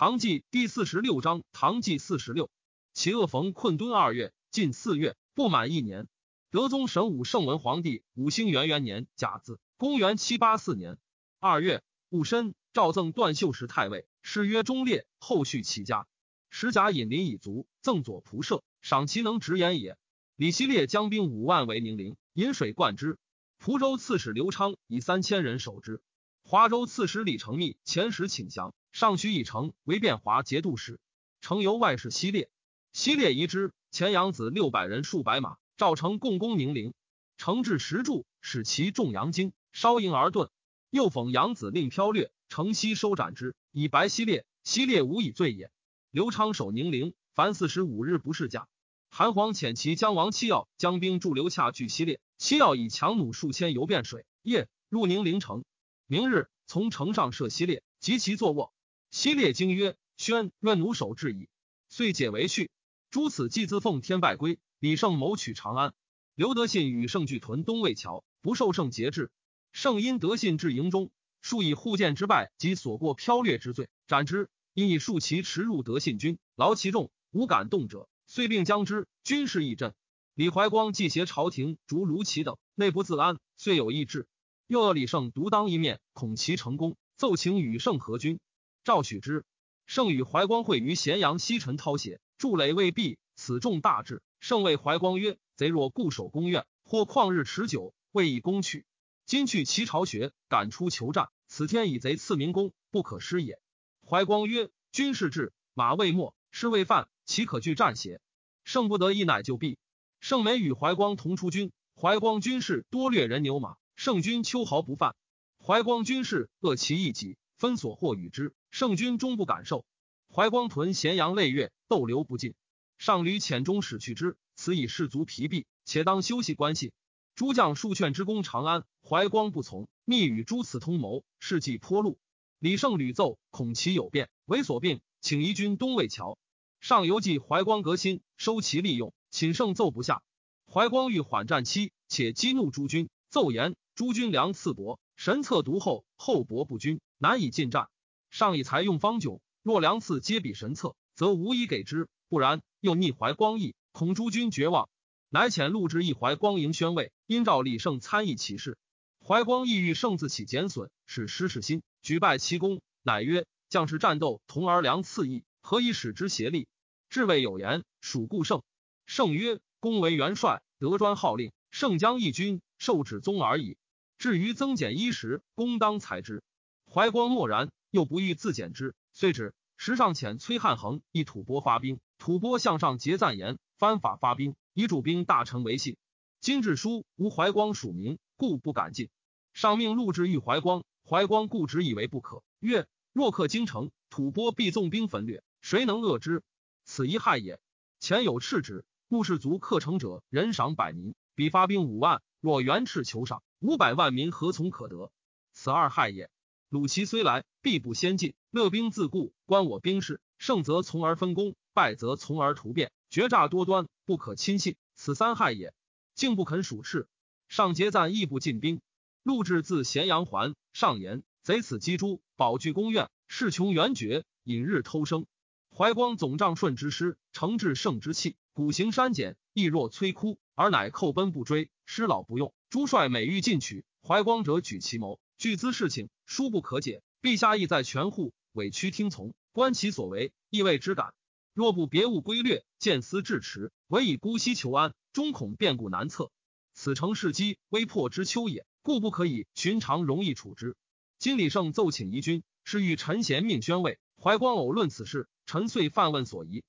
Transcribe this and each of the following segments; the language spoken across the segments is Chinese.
唐纪第四十六章，唐纪四十六，其恶逢困敦二月，近四月，不满一年。德宗神武圣文皇帝五星元元年甲子，公元七八四年二月戊申，诏赠段秀实太尉，谥曰忠烈。后续其家，时甲引林以卒，赠左仆射，赏其能直言也。李希烈将兵五万为宁陵，引水灌之。蒲州刺史刘昌以三千人守之。华州刺史李成密遣使请降，上许以成为汴华节度使。成由外事西列，西列疑之。前杨子六百人，数百马，赵成共攻宁陵。成至石柱，使其众杨京，烧营而遁。又讽杨子令飘掠，成西收斩之，以白希烈。希烈无以罪也。刘昌守宁陵，凡四十五日不事驾。韩黄遣其将王七耀将兵驻留洽拒西列，七耀以强弩数千游汴水，夜入宁陵城。明日从城上射西列，及其坐卧。西列经曰：“宣愿弩手至矣。”遂解围去。诸此既自奉天拜归。李胜谋取长安。刘德信与胜俱屯东魏桥，不受胜节制。胜因德信至营中，数以护剑之败及所过剽掠之罪，斩之。因以数骑驰入德信军，劳其众，无敢动者，遂令将之。军事议振。李怀光既挟朝廷，逐卢杞等，内不自安，遂有意志。又要李胜独当一面，恐其成功，奏请与胜合军。赵许之。胜与怀光会于咸阳西陈涛斜，筑垒未毕，此众大志。胜谓怀光曰：“贼若固守宫苑，或旷日持久，未以攻取。今去其巢穴，赶出求战，此天以贼赐民功，不可失也。”怀光曰：“军事至，马未没，士未犯，岂可拒战邪？”胜不得一，乃就避。胜美与怀光同出军，怀光军士多掠人牛马。圣军秋毫不犯，怀光军士恶其一己，分所获与之。圣君终不敢受。怀光屯咸阳泪月，逗留不尽。上吕遣中使去之，此以士卒疲弊，且当休息关系。诸将数劝之攻长安，怀光不从，密与诸此通谋，事迹颇露。李胜屡奏，恐其有变，为所病，请移军东魏桥。上游记怀光革新，收其利用，请胜奏不下。怀光欲缓战期，且激怒诸军，奏言。诸军粮次薄，神策独厚，厚薄不均，难以进战。上以才用方窘，若粮次皆比神策，则无以给之；不然，又逆怀光意，恐诸军绝望，乃遣录之一怀光迎宣慰，因召李胜参议其事。怀光意欲胜自起减损，使失士心，举败其功，乃曰：“将士战斗同而良次异，何以使之协力？”至谓有言，属故胜。胜曰：“公为元帅，得专号令，胜将义军，受旨宗而已。”至于增减衣食，公当裁之。怀光默然，又不欲自减之，遂止。时上遣崔汉衡一吐蕃发兵，吐蕃向上结赞言，藩法发兵，以主兵大臣为信。今至书无怀光署名，故不敢进。上命录之欲怀光，怀光固执以为不可。曰：若克京城，吐蕃必纵兵焚掠，谁能遏之？此一害也。前有赤旨，故士卒克城者，人赏百民，彼发兵五万。若元敕求赏。五百万民何从可得？此二害也。鲁齐虽来，必不先进。乐兵自固，观我兵势，胜则从而分功，败则从而图变，决诈多端，不可亲信。此三害也。竟不肯属事。上节赞亦不进兵。陆至自咸阳还，上言贼此击诸，保具宫苑，势穷援绝，引日偷生。怀光总帐顺之师，承至胜之气，古行删减，亦若摧枯，而乃寇奔不追，师老不用。诸帅每欲进取，怀光者举其谋，据资事情，殊不可解。陛下意在全护，委屈听从，观其所为，亦谓之感。若不别物规略，见思至迟，唯以姑息求安，终恐变故难测。此诚是机危迫之秋也，故不可以寻常容易处之。今李胜奏请移军，是欲陈贤命宣慰。怀光偶论此事，臣遂犯问所疑。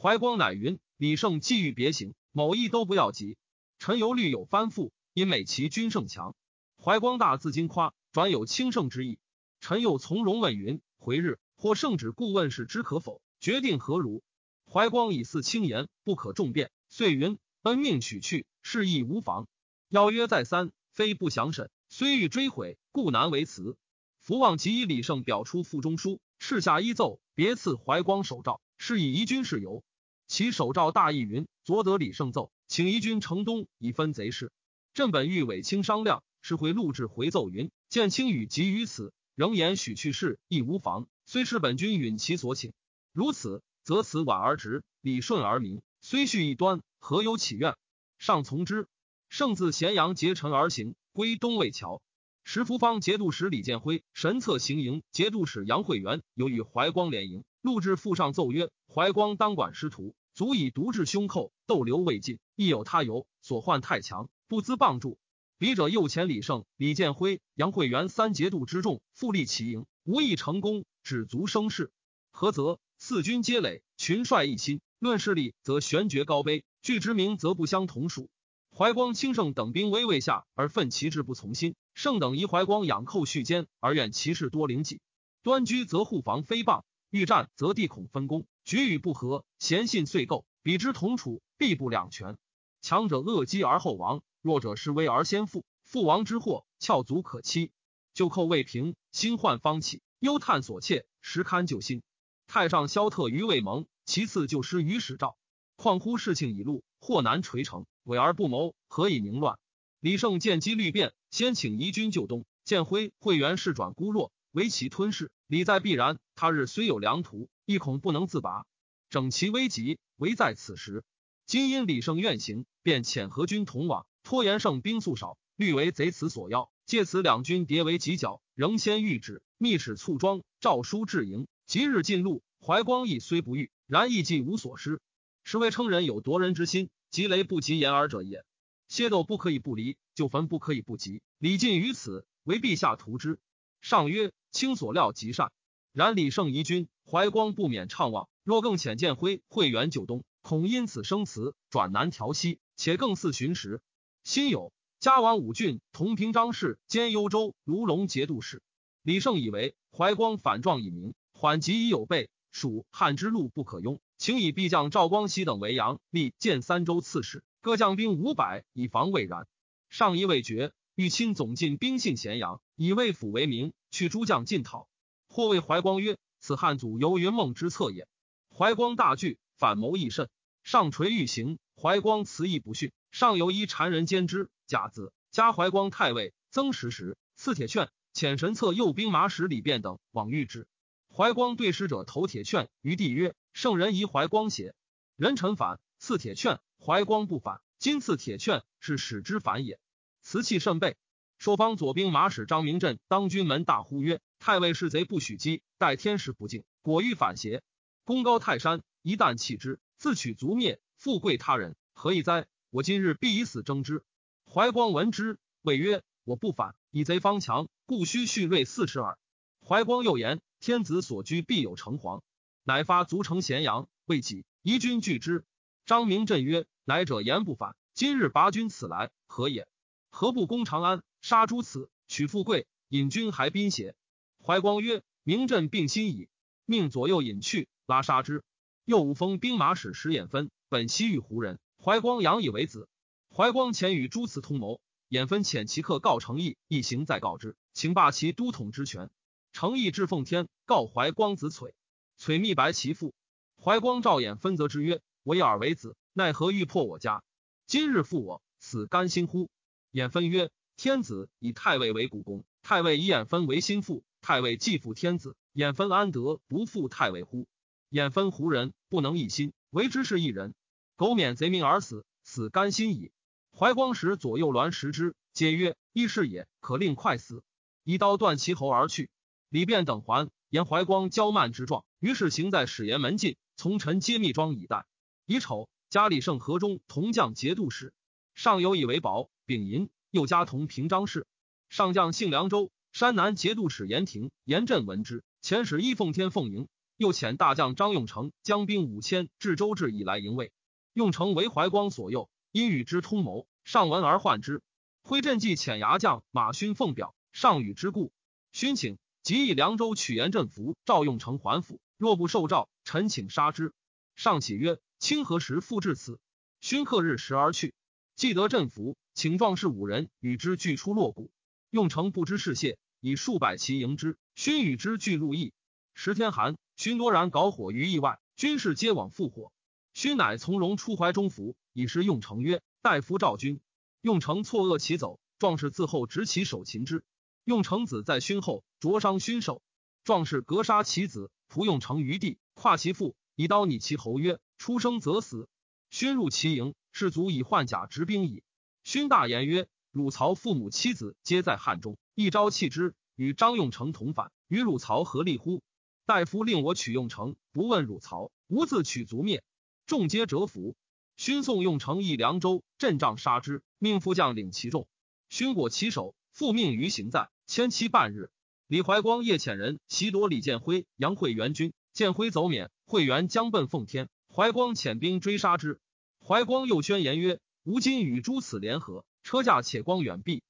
怀光乃云：李胜既欲别行，某意都不要急。臣犹虑有翻覆。因美其军胜强，怀光大自矜夸，转有轻胜之意。臣又从容问云：回日或圣旨顾问事之可否？决定何如？怀光以似轻言，不可重辩。遂云：恩命取去，事亦无妨。邀约再三，非不详审，虽欲追悔，故难为辞。福望即以李胜表出腹中书，敕下一奏，别赐怀光手诏，是以移军事由。其手诏大意云：昨得李胜奏，请移军城东，以分贼事。朕本欲委卿商量，是回录制回奏云：见卿与急于此，仍言许去事亦无妨。虽是本君允其所请。如此，则此婉而直，理顺而明，虽序一端，何有起怨？上从之。圣自咸阳结陈而行，归东魏桥。石福方节度使李建辉、神策行营节度使杨惠元有与怀光联营，录至父上奏曰：“怀光当管师徒，足以独治胸寇，斗留未尽。亦有他由，所患太强，不资傍助。笔者右前李胜、李建辉、杨惠元三节度之众，复立其营，无一成功，止足生事。何则？四军皆累，群帅一心。论势力，则悬绝高卑；据之名，则不相同属。”怀光、清盛等兵威未下，而愤其志不从心。盛等疑怀光养寇续坚，而愿其事多灵己。端居则护防非谤，欲战则地恐分工，举与不和，贤信遂构。彼之同处，必不两全。强者恶击而后亡，弱者失威而先富。父亡之祸，翘足可期。旧寇未平，新患方起，忧叹所切，实堪救心。太上萧特于未蒙，其次就失于始兆。况乎事情已露，祸难垂成。委而不谋，何以宁乱？李胜见机虑变，先请夷军就东。建辉、会元势转孤弱，唯其吞噬。理在必然。他日虽有良图，亦恐不能自拔。整其危急，唯在此时。今因李胜愿行，便遣何军同往，拖延胜兵素少，虑为贼此所要。借此两军叠为犄角，仍先御旨，密使簇装，诏书至营。即日进路。怀光义虽不遇，然亦既无所失。实为称人有夺人之心。积雷不及掩耳者也。械斗不可以不离，就焚不可以不及。李进于此，为陛下图之。上曰：卿所料极善。然李胜疑君，怀光不免怅望。若更遣见辉、会元就东，恐因此生辞，转南调西，且更似寻时。辛酉，加王武郡同平章事兼幽州卢龙节度使。李胜以为怀光反状已明，缓急已有备，蜀汉之路不可庸。请以必将赵光熙等为阳，立建三州刺史，各将兵五百，以防未然。上意未决，欲亲总进兵信咸阳，以魏府为名，去诸将进讨。或谓怀光曰：“此汉祖游云梦之策也。”怀光大惧，反谋亦甚。上垂欲行，怀光辞意不逊。上游依谗人兼之。甲子，加怀光太尉，增时时，赐铁券，遣神策右兵马使李变等往御之。怀光对使者投铁券于帝曰。圣人疑怀光邪？人臣反，赐铁券，怀光不反。今赐铁券，是使之反也。辞气甚备。朔方左兵马使张明镇当军门大呼曰：“太尉是贼，不许击，待天时不敬，果欲反邪？功高泰山，一旦弃之，自取族灭，富贵他人，何以哉？我今日必以死争之。”怀光闻之，谓曰：“我不反，以贼方强，故须蓄锐四尺耳。”怀光又言：“天子所居，必有城隍。”乃发卒城咸阳，未几，夷军拒之。张明镇曰：“来者言不反，今日拔军此来，何也？何不攻长安，杀诸此，取富贵，引军还宾邪？”怀光曰：“明镇病心矣，命左右引去，拉杀之。”又五封兵马使石衍分，本西域胡人，怀光养以为子。怀光前与诸此通谋，衍分遣其客告成义，一行再告之，请罢其都统之权。成义至奉天，告怀光子璀。璀密白其父，怀光照眼分责之曰：“我以尔为子，奈何欲破我家？今日负我，死甘心乎？”衍分曰：“天子以太尉为股肱，太尉以衍分为心腹，太尉既负天子，衍分安得不负太尉乎？衍分胡人，不能一心，为之是一人，苟免贼命而死，死甘心矣。”怀光使左右鸾食之，皆曰：“一是也，可令快死。”一刀断其喉而去。李变等还。言怀光骄慢之状，于是行在史言门禁，从臣皆密庄以待。乙丑，加李胜河中同将节度使，上有以为宝，丙寅，又加同平章事。上将姓凉州山南节度使严廷、严震闻之，遣使依奉天奉迎。又遣大将张用成将兵五千至周至以来迎卫。用成为怀光所诱，因与之通谋，上闻而患之。挥镇计遣牙将马勋奉表，上与之故，勋请。即以凉州取严镇服赵用成还府，若不受诏，臣请杀之。上启曰：“清何时复至此？”勋克日食而去。既得镇服，请壮士五人与之俱出洛谷。用成不知是谢，以数百骑迎之。勋与之俱入邑。时天寒，勋多然搞火于邑外，军士皆往复火。勋乃从容出怀中服，以示用成曰：“大夫赵军。”用成错愕其走，壮士自后执其手擒之。用成子在勋后灼伤勋手，壮士格杀其子，仆用成于地，跨其父，以刀拟其侯，曰：“出生则死。”勋入其营，士卒以换甲执兵矣。勋大言曰：“汝曹父母妻子皆在汉中，一朝弃之，与张用成同反，与汝曹何利乎？大夫令我取用成，不问汝曹，吾自取族灭。”众皆折服。勋送用城邑凉州，阵仗杀之，命副将领其众。勋果其首，复命于行在，迁期半日。李怀光夜遣人袭夺李建辉、杨惠元军，建辉走免，惠元将奔奉天。怀光遣兵追杀之。怀光又宣言曰：“吾今与诸此联合，车驾且光远避。”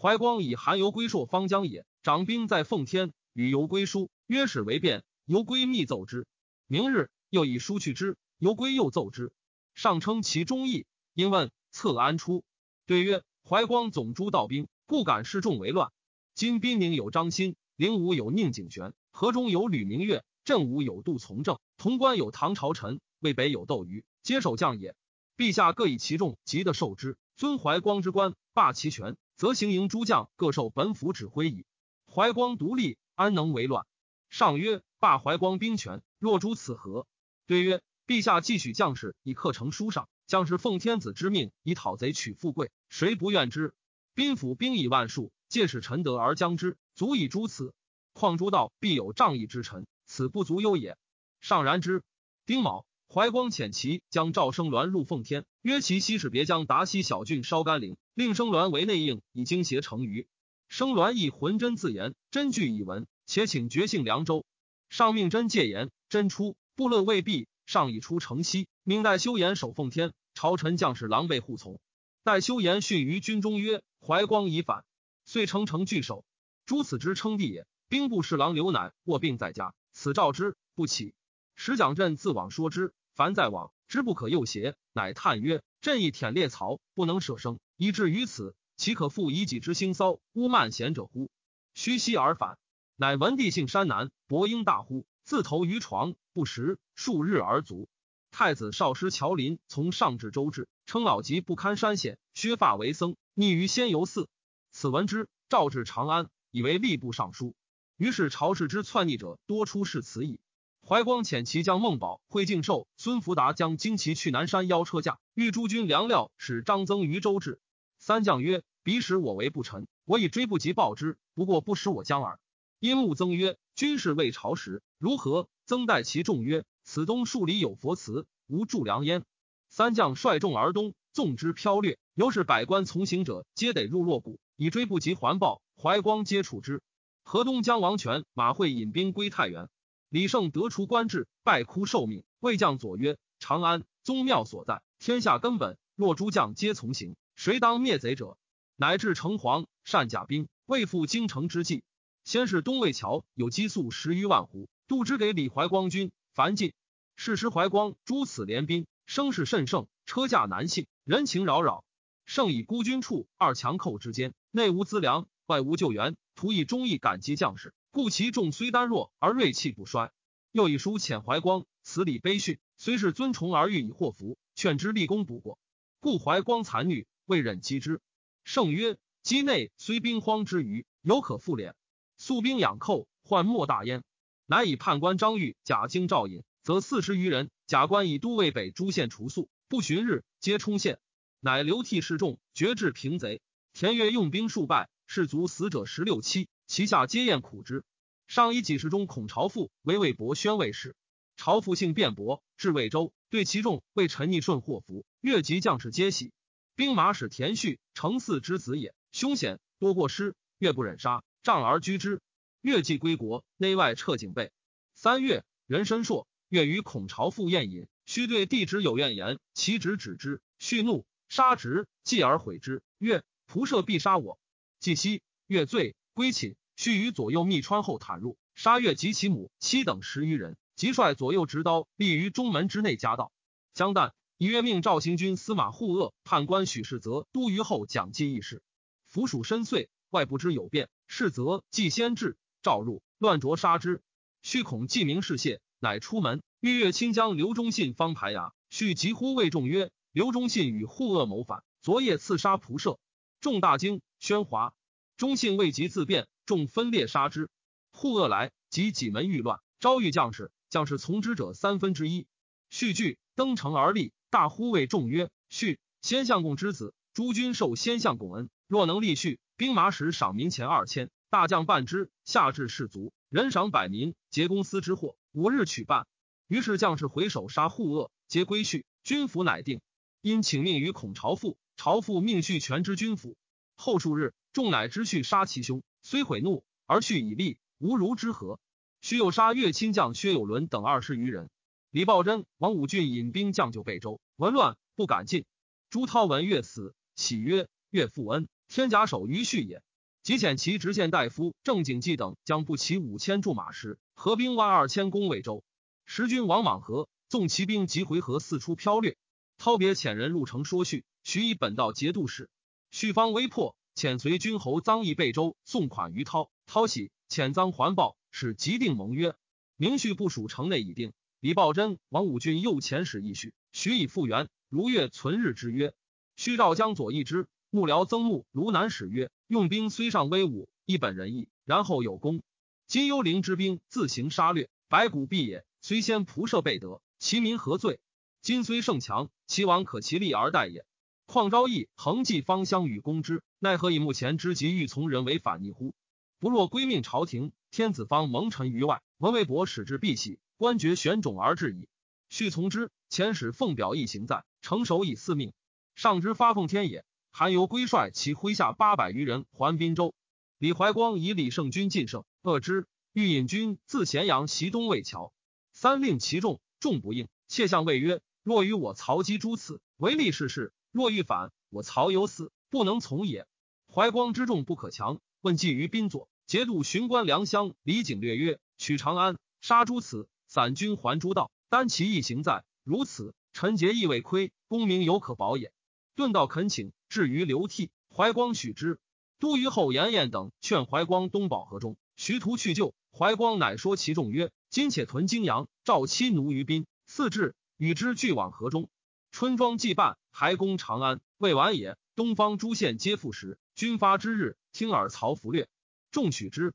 怀光以韩游归朔方疆也，长兵在奉天，与游归书，约使为变。游归密奏之。明日又以书去之，由归又奏之。上称其忠义，因问策安出，对曰：怀光总诸道兵，故敢示众为乱。今滨宁有张欣，灵武有宁景玄，河中有吕明月，镇武有杜从政，潼关有唐朝臣，渭北有窦瑜，皆守将也。陛下各以其众急得受之，尊怀光之官，罢其权，则行营诸将各受本府指挥矣。怀光独立，安能为乱？上曰：罢怀光兵权，若诛此何？对曰。陛下既许将士以刻成书上，将士奉天子之命以讨贼取富贵，谁不愿之？兵府兵以万数，借使臣德而将之，足以诛此。况诸道必有仗义之臣，此不足忧也。上然之。丁卯，怀光遣其将赵生鸾入奉天，约其西使别将达西小郡烧甘陵，令生鸾为内应，以精协成虞。生鸾亦浑真自言，真句以闻，且请绝幸凉州。上命真戒言，真出，不乐未必。上已出城西，命待修言守奉天。朝臣将士狼狈护从。待修言训于军中曰：“怀光已反。”遂称城拒守。诸此之称帝也。兵部侍郎刘乃卧病在家，此召之不起。使蒋镇自往说之，凡在往之不可诱邪，乃叹曰：“朕亦舔猎曹，不能舍生，以至于此，岂可复以己之兴骚污慢贤者乎？”虚息而返。乃闻帝姓山南，伯英大呼。自投于床，不食数日而卒。太子少师乔林从上至周至，称老疾不堪山险，削发为僧，匿于仙游寺。此闻之，诏至长安，以为吏部尚书。于是朝氏之篡逆者多出仕此矣。怀光遣其将孟宝、惠敬寿、孙福达将旌旗去南山邀车驾，欲诸军粮料，使张增于周至。三将曰：“彼使我为不臣，我以追不及报之，不过不使我将耳。”因穆增曰：“军事未朝时，如何？”曾待其众曰：“此东数里有佛祠，无助良焉。”三将率众而东，纵之飘掠。由是百官从行者，皆得入洛谷，以追不及环抱。怀光皆处之。河东将王权、马会引兵归太原。李胜得出官至，拜哭受命。魏将左曰：“长安宗庙所在，天下根本。若诸将皆从行，谁当灭贼者？”乃至城隍善甲兵，未复京城之计。先是东魏桥有积粟十余万斛，度之给李怀光军。凡晋，是时怀光诸此联兵，声势甚盛，车驾难幸，人情扰扰。胜以孤军处二强寇之间，内无资粮，外无救援，徒以忠义感激将士，故其众虽单弱而锐气不衰。又以书遣怀光，此礼悲训，虽是尊崇而欲以祸福，劝之立功不过，故怀光残虐，未忍击之。胜曰：畿内虽兵荒之余，犹可复敛。素兵养寇，患莫大焉。乃以判官张玉、贾京赵隐，则四十余人。贾官以都尉北诸县除宿，不旬日，皆冲县。乃流涕示众，决志平贼。田悦用兵数败，士卒死者十六七，其下皆厌苦之。上以几十中孔朝父为魏博宣慰使。朝父性辩驳，至魏州，对其众为陈逆顺祸福，越级将士皆喜。兵马使田旭，程嗣之子也，凶险多过失，越不忍杀。仗而居之，越既归国，内外撤警备。三月，人申朔，越于孔朝赴宴饮，须对弟侄有怨言，其侄止之，续怒，杀侄，继而悔之。曰：仆射必杀我。既夕，越罪归寝，须于左右密川后袒入，杀越及其母妻等十余人，即率左右执刀立于中门之内夹道。将旦，以月命赵行军司马护恶判官许世泽都虞后讲记议事，府属深邃，外不知有变。是则既先至，召入乱着杀之。须恐既明事谢，乃出门。欲越清江刘忠信方排牙，须急呼魏众曰：“刘忠信与护恶谋反，昨夜刺杀仆射。”众大惊，喧哗。忠信未及自辩，众分裂杀之。护恶来，及几门欲乱，招遇将士，将士从之者三分之一。续惧，登城而立，大呼谓众曰：“续，先相公之子，诸君受先相公恩，若能立续，兵马使赏民钱二千，大将半之，下至士卒，人赏百民，结公司之货，五日取办。”于是将士回首杀护恶，皆归去。军府乃定。因请命于孔朝父，朝父命续全之军府。后数日，众乃知续杀其兄，虽悔怒，而续以立，无如之何。续又杀岳亲将薛有伦等二十余人。李抱真、王武俊引兵将就贝州，闻乱不敢进。朱涛闻岳死，喜曰：“岳父恩，天甲守于续也。”即遣其直县大夫郑景济等将步骑五千驻马时，合兵万二千攻魏州。时军王莽河，纵骑兵及回纥四出飘掠。涛别遣人入城说叙，许以本道节度使。叙方微破，遣随军侯臧毅备州送款于涛。涛喜，遣臧还报，使即定盟约。明叙部署城内已定。李抱真、王武俊又遣使议叙，许以复原。如月存日之约。须赵江左翼之幕僚曾穆、卢南使曰：用兵虽尚威武，一本仁义，然后有功。今幽灵之兵自行杀掠，白骨蔽也。虽先仆射备得，其民何罪？今虽胜强，其王可其利而待也。况昭义恒济芳香与攻之，奈何以目前之急欲从人为反逆乎？不若归命朝廷，天子方蒙尘于外，文为伯使之必喜，官爵选种而至矣。须从之。遣使奉表一行在，成守以四命。上之发奉天也。韩游归率其麾下八百余人还滨州。李怀光以李胜军进胜，恶之，欲引军自咸阳袭东魏桥。三令其众，众不应。窃向魏曰。若与我曹击诸此，唯利是事；若欲反，我曹有死，不能从也。怀光之众不可强，问计于宾左，节度巡官梁乡李景略曰：“取长安，杀诸此，散军还诸道，单其一行在。如此，臣节亦未亏，功名犹可保也。”顿道恳请，至于流涕，怀光许之。都虞后严彦等劝怀光东保河中，徐图去救。怀光乃说其众曰：“今且屯泾阳，召妻奴于宾，次至。”与之俱往河中，春庄既半，还攻长安，未完也。东方诸县皆复时，军发之日，听耳曹弗略，众许之。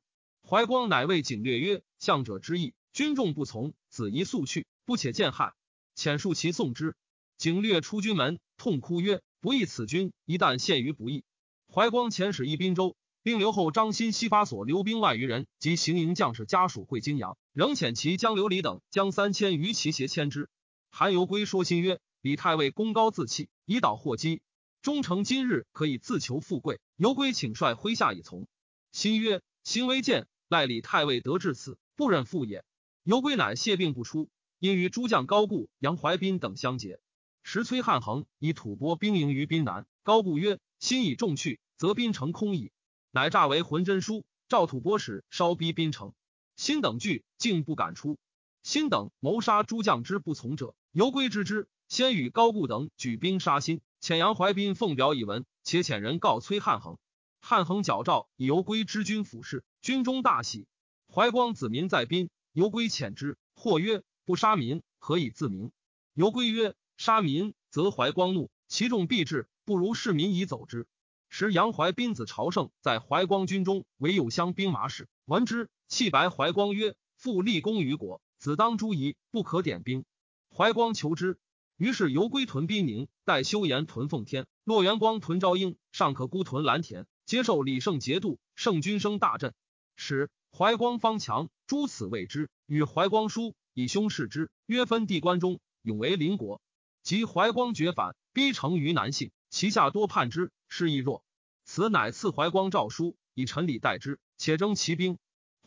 怀光乃谓景略曰：“相者之意，军众不从，子宜速去，不且见害。”遣数其送之。景略出军门，痛哭曰：“不义此军，一旦陷于不义。”怀光遣使一滨州，并留后张欣西发所留兵万余人及行营将士家属会泾阳，仍遣其将刘礼等将三千余骑携牵之。韩游归说新曰：“李太尉功高自弃，以导祸机。忠诚今日可以自求富贵。游归请率麾下以从。”新曰：“行为见，赖李太尉得至此，不忍复也。”游归乃谢病不出，因与诸将高固、杨怀斌等相结。时崔汉衡以吐蕃兵营于滨南，高固曰：“心以众去，则滨城空矣。”乃诈为浑真书，召吐蕃使稍逼滨城。新等惧，竟不敢出。新等谋杀诸将之不从者。犹归知之，先与高固等举兵杀新，遣杨怀斌奉表以闻，且遣人告崔汉衡。汉衡矫诏以犹归之军府事，军中大喜。怀光子民在宾，犹归遣之，或曰：“不杀民，何以自明？”犹归曰：“杀民，则怀光怒，其众必至，不如市民以走之。”时杨怀斌子朝胜在怀光军中为右乡兵马使，闻之，弃白怀光曰：“父立功于国，子当诛夷，不可点兵。”怀光求之，于是游归屯兵宁，待修延屯奉天，洛元光屯昭英，尚可孤屯蓝田，接受李胜节度，胜军声大振。使怀光方强，诸此谓之，与怀光书以兄视之，曰分地关中，永为邻国。及怀光绝反，逼城于南信，其下多叛之，势亦弱。此乃赐怀光诏书，以陈礼待之，且征其兵。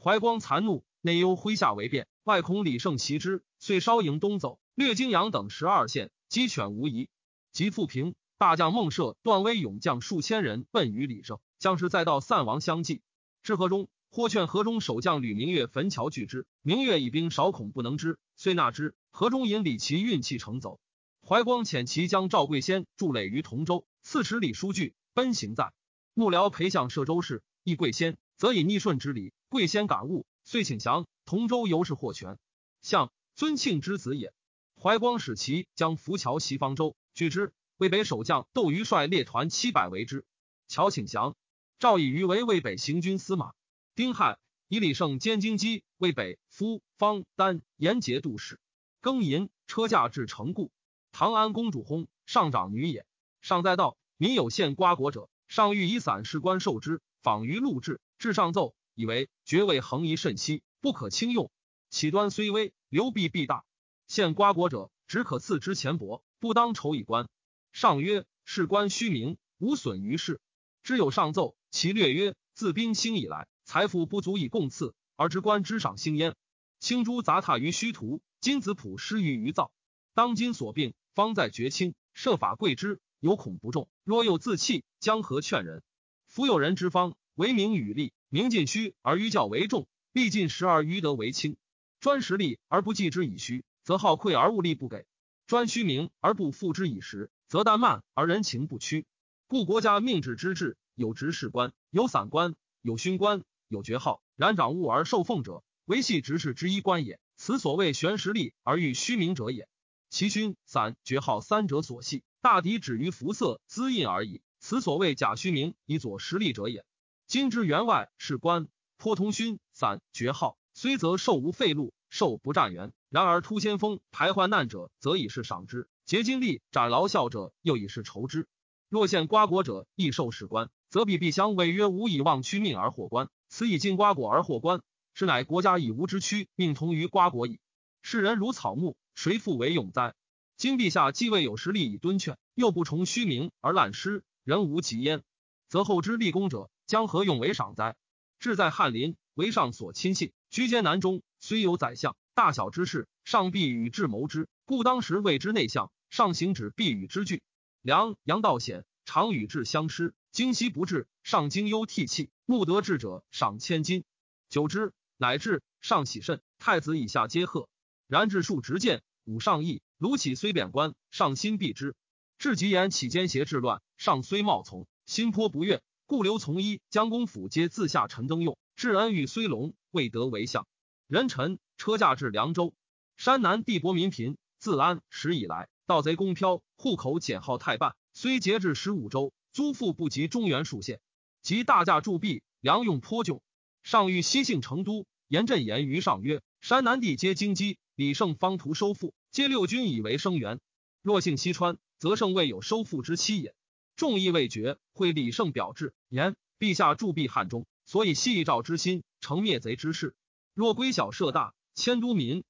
怀光残怒，内忧麾下为变，外恐李胜袭之，遂稍营东走。略泾阳等十二县，鸡犬无疑。及复平，大将孟涉、段威勇将数千人奔于李胜，将士再到散亡相继。至河中，或劝河中守将吕明月焚桥拒之。明月以兵少，恐不能之，遂纳之。河中引李琦运气乘走。怀光遣其将赵贵先筑垒于同州，刺史李书据奔行在幕僚裴相摄州事，议贵先，则以逆顺之礼。贵先感悟，遂请降。同州由是获全。相尊庆之子也。怀光使其将浮桥袭方舟，拒之。魏北守将窦瑜率列团七百围之，乔请降。赵以瑜为魏北行军司马。丁亥，以李胜兼京畿，为北夫方丹延节度使。庚寅，车驾至城固。唐安公主薨，上长女也。上在道，民有献瓜果者，上欲以散士官受之，访于录制，至上奏，以为爵位横移甚稀，不可轻用。其端虽微，流弊必大。献瓜果者，只可赐之钱帛，不当酬以官。上曰：士官虚名，无损于事。知有上奏，其略曰：自兵兴以来，财富不足以供赐，而知官之赏兴焉。青珠杂沓于虚途。金子朴施于于造，当今所病，方在绝清，设法贵之，有恐不重。若有自弃，将何劝人？夫有人之方，为名与利，名尽虚而于教为重，利尽实而于德为轻。专实利而不计之以虚，则好愧而物力不给；专虚名而不付之以实，则怠慢而人情不屈。故国家命制之治，有执事官，有散官，有勋官，有爵号。然掌物而受奉者，唯系执事之一官也。此所谓悬实力而欲虚名者也。其勋、散、爵号三者所系，大抵止于服色滋印而已。此所谓假虚名以佐实力者也。今之员外是官，颇通勋、散、爵号，虽则受无废禄，受不占元。然而突先锋、排患难者，则以是赏之；竭精力、斩劳效者，又以是酬之。若现瓜果者，亦受士官，则比必相违约，无以忘屈命而获官。此以进瓜果而获官。是乃国家以无之躯命同于瓜果矣。世人如草木，谁复为永哉？今陛下既未有实力以敦劝，又不崇虚名而滥施，人无其焉，则后之立功者将何用为赏哉？志在翰林，为上所亲信，居艰难中，虽有宰相，大小之事，上必与之谋之。故当时谓之内相，上行止必与之俱。梁杨道显常与之相师，今夕不至，上经忧涕泣。慕得志者，赏千金。久之。乃至上喜甚，太子以下皆贺。然治数直谏，武上意。卢杞虽贬官，上心避之。至吉言起奸邪治乱，上虽冒从，心颇不悦。故留从一将公府皆自下陈登用。至恩遇虽隆，未得为相。人臣车驾至凉州，山南地薄民贫。自安史以来，盗贼公飘，户口减号太半。虽节制十五州，租赋不及中原数县。及大驾铸币，粮用颇窘。上欲西幸成都。严震言于上曰：“山南地皆荆棘，李胜方图收复，皆六军以为生源。若幸西川，则胜未有收复之期也。众议未决，会李胜表志言：陛下铸币汉中，所以西赵之心，成灭贼之势。若归小射大，迁都民，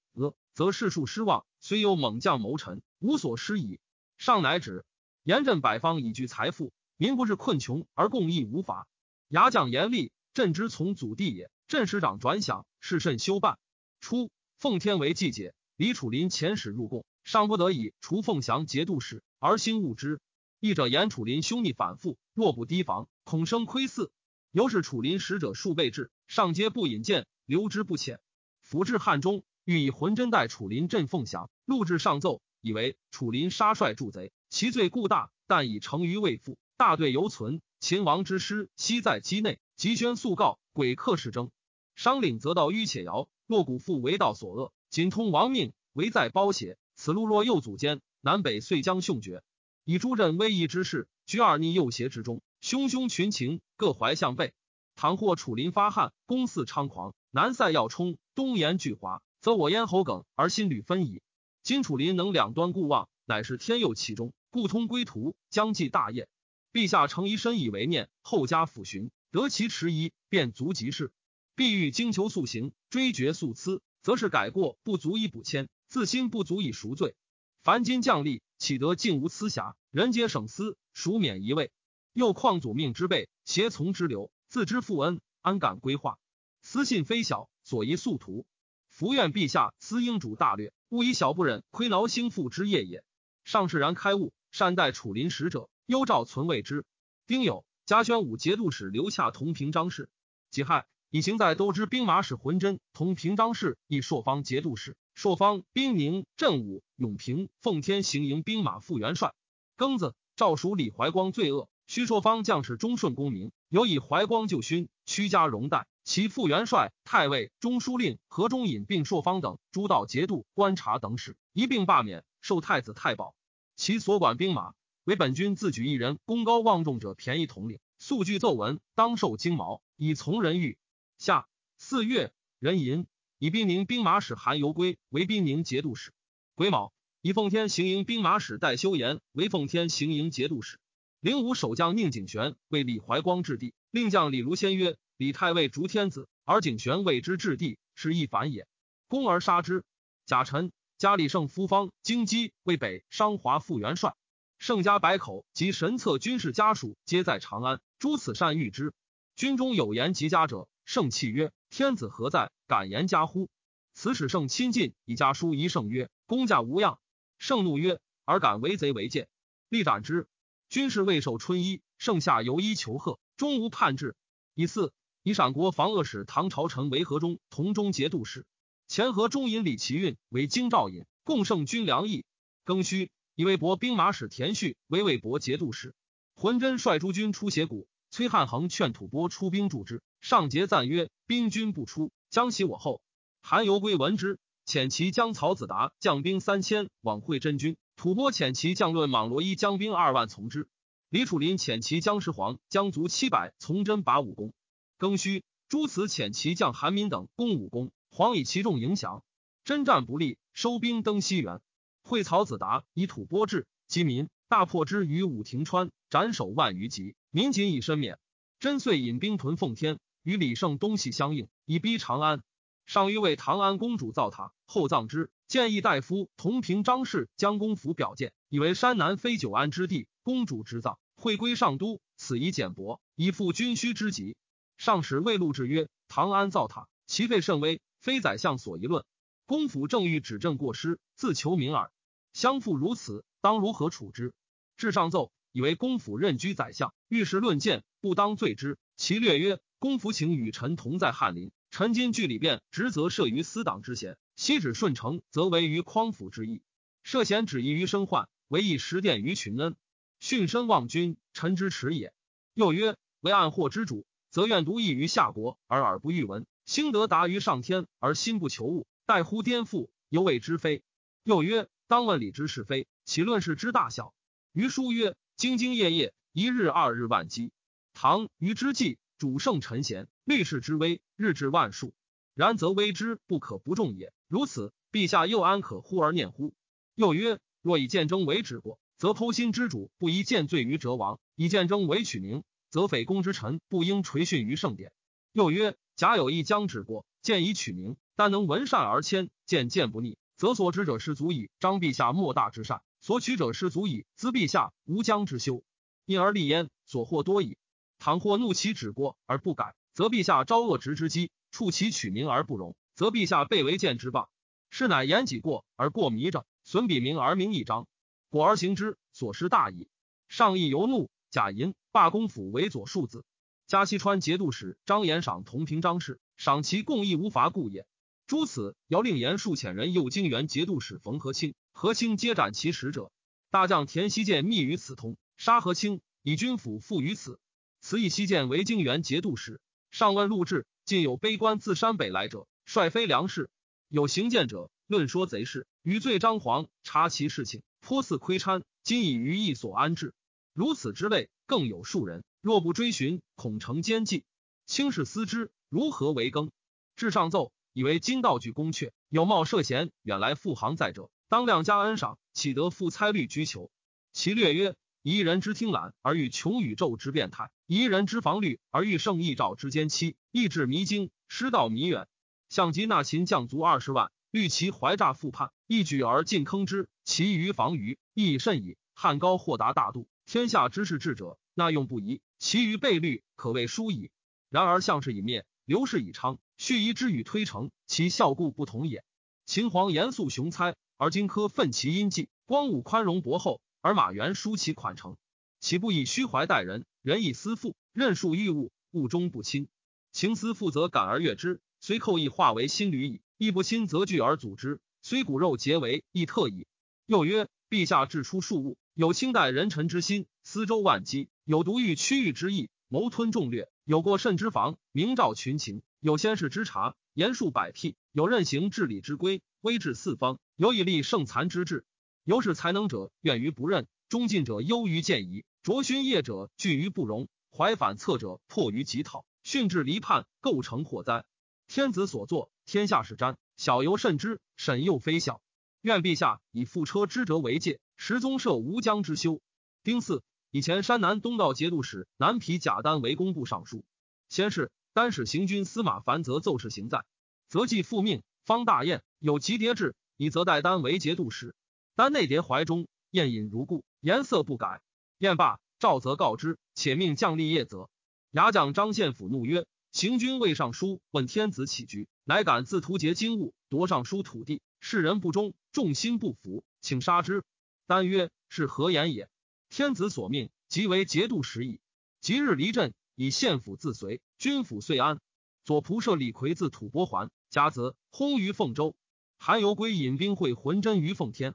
则士庶失望。虽有猛将谋臣，无所施矣。上乃止。严震百方以聚财富，民不至困穷而共益无法。牙将严厉，朕之从祖弟也。”镇师长转饷，事甚休办。初，奉天为季节，李楚林遣使入贡，上不得已除凤翔节度使，而兴务之。议者言楚林兄弟反复，若不提防，恐生窥伺。由是楚林使者数倍至，上皆不引荐，留之不遣。府至汉中，欲以浑真待楚林镇凤翔，录至上奏，以为楚林杀帅助贼，其罪固大，但已成于未复，大队犹存。秦王之师悉在畿内，急宣速告。鬼客是争，商领则道迂且摇，若古复为道所恶，仅通亡命，唯在褒邪。此路若右阻间，南北遂将凶绝。以诸镇威仪之势，居二逆右邪之中，汹汹群情，各怀向背。倘或楚林发汉，攻肆猖狂，南塞要冲，东延巨华，则我咽喉梗而心履分矣。今楚林能两端顾望，乃是天佑其中，故通归途，将继大业。陛下诚宜深以为念，后加抚寻。得其迟疑，便足即事。必欲精求速行，追绝速疵，则是改过不足以补谦，自心不足以赎罪。凡今将吏，岂得尽无疵瑕？人皆省思，孰免一位？又况祖命之辈，胁从之流，自知负恩，安敢规划？私信非小，所宜速图。伏愿陛下思英主大略，勿以小不忍亏劳兴复之业也。上士然开悟，善待楚林使者，幽诏存谓之。丁酉。嘉宣武节度使刘洽同平章事，己亥，以行在都知兵马使浑真同平章事，亦朔方节度使。朔方兵宁镇武永平奉天行营兵马副元帅。庚子，诏属李怀光罪恶，须朔方将士忠顺公明，有以怀光就勋，屈家荣待。其副元帅、太尉、中书令何中隐并朔方等诸道节度、观察等使一并罢免，授太子太保。其所管兵马。为本君自举一人功高望重者，便宜统领。速具奏文，当受金毛，以从人欲。下四月，壬寅，以兵宁兵马使韩游归为兵宁节度使。癸卯，以奉天行营兵马使戴修言为奉天行营节度使。灵武守将宁景玄为李怀光置地，令将李如先曰：“李太尉逐天子，而景玄为之置地，是亦反也。”攻而杀之。甲辰，加李胜夫方京畿为北商华副元帅。盛家百口及神策军事家属皆在长安。诸此善遇之。军中有言及家者，盛泣曰：“天子何在？敢言家乎？”此使盛亲近，以家书一盛曰：“公家无恙。”盛怒曰：“尔敢为贼为贱，立斩之。”军士未受春衣，盛夏游衣求贺，终无叛至。以四以陕国防恶使唐朝臣为河中同中节度使，前河中尹李奇运为京兆尹，共盛军粮役。庚戌，以魏博兵马使田旭为魏博节度使。浑真率诸军出斜谷，崔汉衡劝吐蕃出兵助之。上节赞曰：“兵军不出，将其我后。”韩游归闻之，遣其将曹子达将兵三千往会真军。吐蕃遣其将论莽罗伊将兵二万从之。李楚林遣其将石黄将卒七百从真拔武功。庚戌，诸此遣其将韩民等攻武功，黄以其众影响，征战不利，收兵登西原。会曹子达以吐蕃至，击民，大破之于武亭川，斩首万余级，民仅以身免。真遂引兵屯奉天，与李胜东西相应，以逼长安。上欲为唐安公主造塔，后葬之。建议大夫同平张氏将公府表见，以为山南非久安之地，公主之葬会归上都，此以简薄，以复军需之急。上使魏禄之曰：“唐安造塔，其费甚微，非宰相所议论。公府正欲指正过失，自求名耳。相父如此，当如何处之？”至上奏，以为公府任居宰相，遇事论谏，不当罪之。其略曰：“公府请与臣同在翰林，臣今据里变，职责设于私党之嫌。”昔指顺承，则为于匡辅之意；涉嫌止疑于身患，为以实殿于群恩。训身望君，臣之耻也。又曰：为暗祸之主，则愿独异于下国，而耳不欲闻；兴德达于上天，而心不求物，待乎颠覆，犹未知非。又曰：当问礼之是非，岂论事之大小？余书曰：兢兢业业，一日二日万机。唐虞之际，主圣臣贤，律士之威，日至万数。然则威之不可不重也。如此，陛下又安可忽而念乎？又曰：若以见争为止过，则剖心之主不宜见罪于哲王；以见争为取名，则匪公之臣不应垂训于圣典。又曰：假有一将止过，见以取名，但能闻善而谦，见谏不逆，则所指者是足以彰陛下莫大之善；所取者是足以资陛下无将之修，因而立焉，所获多矣。倘或怒其止过而不改，则陛下招恶直之机。处其取名而不容，则陛下被为谏之谤。是乃言己过而过弥着，损彼名而名一章，果而行之，所失大矣。上意犹怒，贾银罢公府为左庶子，加西川节度使张延赏同平张氏，赏其共议无伐故也。诸此姚令言数遣人诱京原节度使冯和清，和清皆斩其使者。大将田希建密于此通，杀和清，以军府附于此。此以西建为京原节度使。上问陆志。近有悲观自山北来者，率非良士；有行见者，论说贼事，余罪张皇，察其事情，颇似窥参。今以余意所安置，如此之类，更有数人。若不追寻，恐成奸计。卿士思之，如何为更？至上奏，以为今道具宫阙，有冒涉嫌远来赴行在者，当量加恩赏，岂得负差律居求？其略曰。一人之听览而欲穷宇宙之变态，一人之防律而欲胜异兆之间期，意志迷津，失道弥远。项籍纳秦将卒二十万，虑其怀诈复叛，一举而尽坑之，其余防于亦甚矣。汉高豁达大度，天下之士智者，纳用不疑，其余备虑可谓殊矣。然而项氏已灭，刘氏已昌，蓄夷之与推诚，其效故不同也。秦皇严肃雄猜，而荆轲奋其阴计；光武宽容博厚。而马援疏其款成，岂不以虚怀待人？人以私负，任数欲物，物终不亲。情思负则感而悦之，虽寇亦化为心旅矣；亦不亲则惧而阻之，虽骨肉结为亦特矣。又曰：陛下治出数物，有清代人臣之心，思周万机；有独欲区域之意，谋吞众略；有过甚之防，明照群情；有先世之察，言述百辟；有任行治理之规，威治四方；有以立圣残之志。有使才能者怨于不任，忠进者忧于见疑，卓勋业者惧于不容，怀反侧者迫于疾讨，训至离叛，构成祸灾。天子所作，天下是瞻，小犹甚之，沈又非小。愿陛下以覆车之辙为戒，实宗社吴江之修。丁巳，以前山南东道节度使南皮贾丹为工部尚书。先是，单使行军司马凡则奏事行在，则既复命方大宴，有集牒至，以则代丹为节度使。丹内叠怀中，宴饮如故，颜色不改。宴罢，赵则告之，且命将立业则。牙将张献甫怒曰：“行军未上书，问天子起居，乃敢自图劫金物，夺尚书土地，世人不忠。”众心不服，请杀之。丹曰：“是何言也？天子所命，即为节度使矣。即日离镇，以县府自随，军府遂安。左仆射李逵自吐蕃还，甲子薨于凤州。韩游归引兵会浑真于奉天。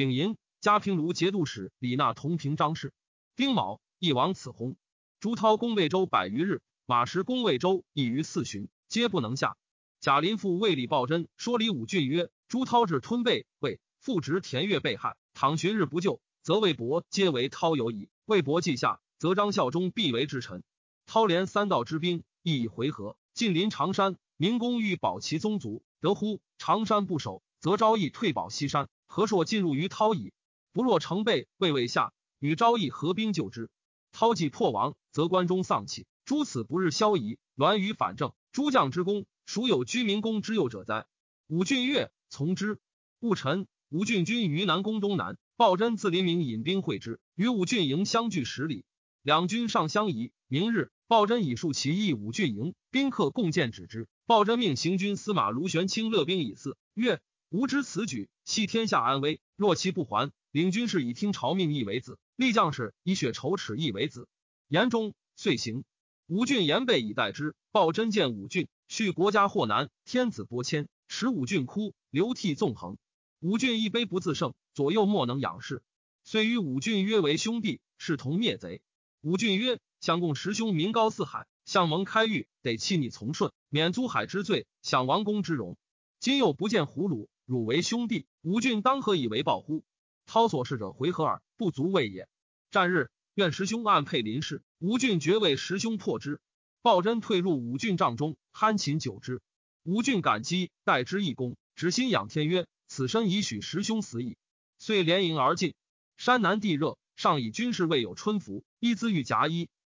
丙寅，嘉平卢节度使李纳同平张氏。丁卯，一王此薨。朱涛攻魏州百余日，马石攻魏州一于四旬，皆不能下。贾林父为李抱真说李武俊曰。”朱涛至吞贝，谓父侄田悦被害，倘旬日不救，则魏博皆为涛有矣。魏博既下，则张孝忠必为之臣。涛连三道之兵，亦已回纥，近临长山。明公欲保其宗族，得乎？长山不守，则昭义退保西山。何硕进入于涛矣。不若成备，魏未下，与昭义合兵救之。涛既破亡，则关中丧气。诸此不日消夷，栾于反正。诸将之功，孰有居民公之右者哉？武俊岳。从之。戊辰，吴郡军于南宫东南，鲍真自临明引兵会之，与武郡营相距十里。两军上相疑。明日，鲍真以数其义武郡营，宾客共见止之。鲍真命行军司马卢玄清勒兵以四。曰：吾知此举，系天下安危。若其不还，领军士以听朝命义为子，立将士以血仇耻义为子。言中，遂行。武郡言备以待之。鲍真见武郡，续国家祸难，天子拨迁。使武俊哭，流涕纵横。武俊一悲不自胜，左右莫能仰视，遂与武俊约为兄弟，视同灭贼。武俊曰：“相共十兄名高四海，相蒙开狱，得弃逆从顺，免租海之罪，享王公之荣。今又不见胡虏，汝为兄弟，吾俊当何以为报乎？”操所事者回合耳，不足畏也。战日，愿师兄暗配林氏，吾俊决为师兄破之。鲍真退入吾郡帐中，酣寝久之。吴郡感激，待之一功，执心仰天曰：“此身已许师兄死矣。”遂连营而进。山南地热，上以军士未有春服，衣资欲夹衣，